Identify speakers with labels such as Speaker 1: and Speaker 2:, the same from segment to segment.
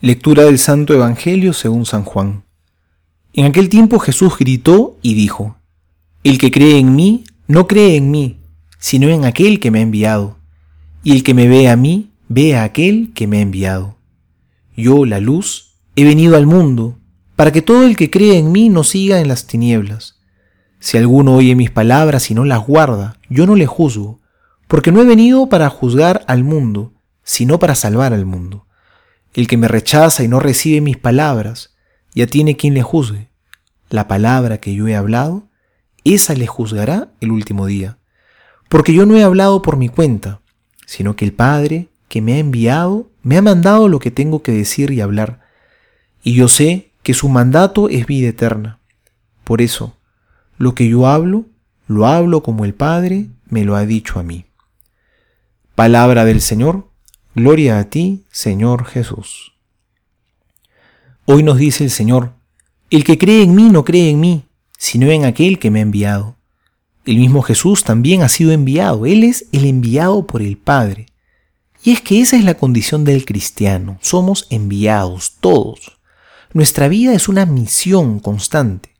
Speaker 1: Lectura del Santo Evangelio según San Juan. En aquel tiempo Jesús gritó y dijo, El que cree en mí, no cree en mí, sino en aquel que me ha enviado. Y el que me ve a mí, ve a aquel que me ha enviado. Yo, la luz, he venido al mundo, para que todo el que cree en mí no siga en las tinieblas. Si alguno oye mis palabras y no las guarda, yo no le juzgo, porque no he venido para juzgar al mundo, sino para salvar al mundo. El que me rechaza y no recibe mis palabras, ya tiene quien le juzgue. La palabra que yo he hablado, esa le juzgará el último día. Porque yo no he hablado por mi cuenta, sino que el Padre que me ha enviado me ha mandado lo que tengo que decir y hablar. Y yo sé que su mandato es vida eterna. Por eso, lo que yo hablo, lo hablo como el Padre me lo ha dicho a mí. Palabra del Señor Gloria a ti, Señor Jesús. Hoy nos dice el Señor, el que cree en mí no cree en mí, sino en aquel que me ha enviado. El mismo Jesús también ha sido enviado, Él es el enviado por el Padre. Y es que esa es la condición del cristiano, somos enviados todos. Nuestra vida es una misión constante,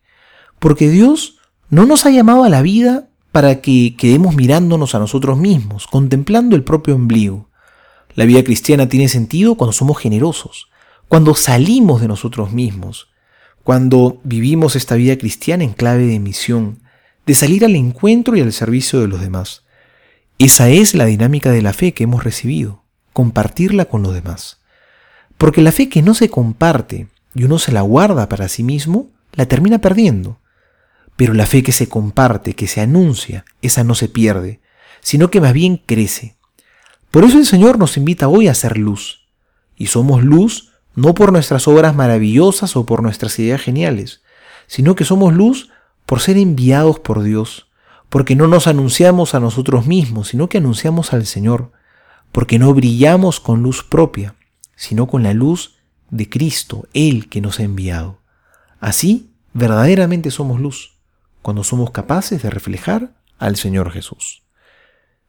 Speaker 1: porque Dios no nos ha llamado a la vida para que quedemos mirándonos a nosotros mismos, contemplando el propio ombligo. La vida cristiana tiene sentido cuando somos generosos, cuando salimos de nosotros mismos, cuando vivimos esta vida cristiana en clave de misión, de salir al encuentro y al servicio de los demás. Esa es la dinámica de la fe que hemos recibido, compartirla con los demás. Porque la fe que no se comparte y uno se la guarda para sí mismo, la termina perdiendo. Pero la fe que se comparte, que se anuncia, esa no se pierde, sino que más bien crece. Por eso el Señor nos invita hoy a ser luz. Y somos luz no por nuestras obras maravillosas o por nuestras ideas geniales, sino que somos luz por ser enviados por Dios, porque no nos anunciamos a nosotros mismos, sino que anunciamos al Señor, porque no brillamos con luz propia, sino con la luz de Cristo, Él que nos ha enviado. Así, verdaderamente somos luz, cuando somos capaces de reflejar al Señor Jesús.